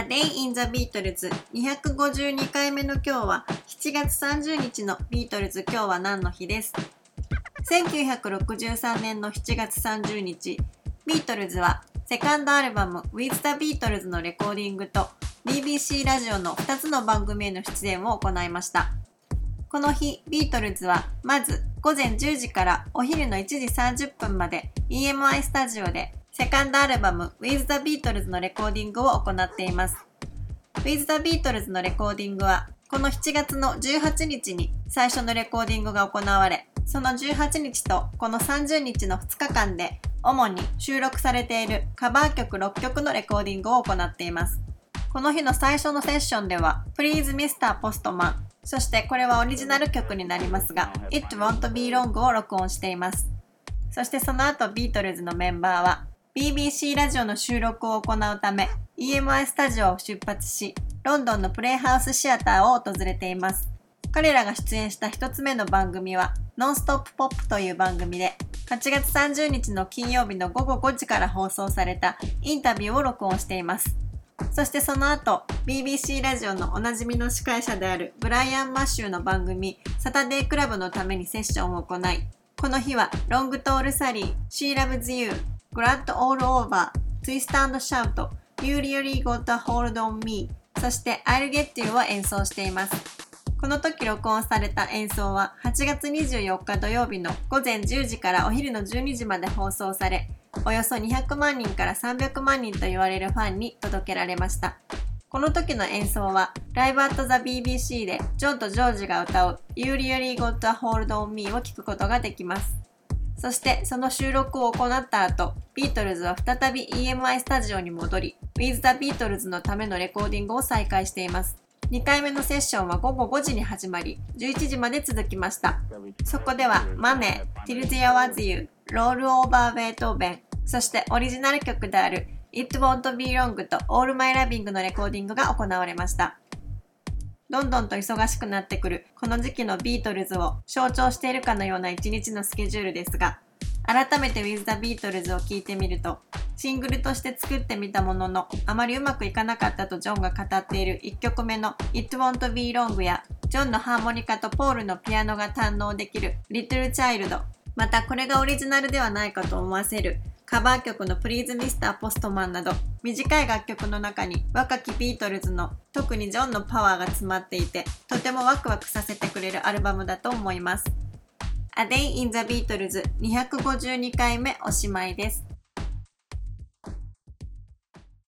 A Day in the Beatles 252回目の今日は7月30日のビートルズ今日は何の日です？1963年の7月30日。ビートルズはセカンドアルバム With the Beatles のレコーディングと BBC ラジオの2つの番組への出演を行いました。この日ビートルズはまず午前10時からお昼の1時30分まで EMI スタジオでセカンドアルバム With the Beatles のレコーディングを行っています。With the Beatles のレコーディングはこの7月の18日に最初のレコーディングが行われ、その18日とこの30日の2日間で主に収録されているカバー曲6曲のレコーディングを行っています。この日の最初のセッションでは Please Mr. Postman そしてこれはオリジナル曲になりますが It Won't Be Long を録音しています。そしてその後ビートルズのメンバーは BBC ラジオの収録を行うため EMI スタジオを出発し、ロンドンのプレイハウスシアターを訪れています。彼らが出演した一つ目の番組は、ノンストップポップという番組で、8月30日の金曜日の午後5時から放送されたインタビューを録音しています。そしてその後、BBC ラジオのおなじみの司会者であるブライアン・マッシューの番組、サタデークラブのためにセッションを行い、この日は、ロングトール・サリー、She Loves You、グラッドオールオーバー、ツイスタンドシャウト、You Really Got a Hold on Me、そして I'll Get You を演奏しています。この時録音された演奏は8月24日土曜日の午前10時からお昼の12時まで放送され、およそ200万人から300万人と言われるファンに届けられました。この時の演奏は、ライブアットザ BBC でジョンとジョージが歌う You Really Got a Hold on Me を聴くことができます。そしてその収録を行った後、ビートルズは再び EMI スタジオに戻り、With the Beatles のためのレコーディングを再開しています。2回目のセッションは午後5時に始まり、11時まで続きました。そこでは、マネー、Till There Was You、Roll Over Beethoven、そしてオリジナル曲である It Won't Be Long と All My Loving のレコーディングが行われました。どんどんと忙しくなってくるこの時期のビートルズを象徴しているかのような一日のスケジュールですが、改めて With the Beatles を聞いてみると、シングルとして作ってみたものの、あまりうまくいかなかったとジョンが語っている1曲目の It Won't Be Long や、ジョンのハーモニカとポールのピアノが堪能できる Little Child、またこれがオリジナルではないかと思わせるカバー曲の Please Mr. Postman など短い楽曲の中に若きビートルズの特にジョンのパワーが詰まっていてとてもワクワクさせてくれるアルバムだと思います。A Day in the Beatles 252回目おしまいです。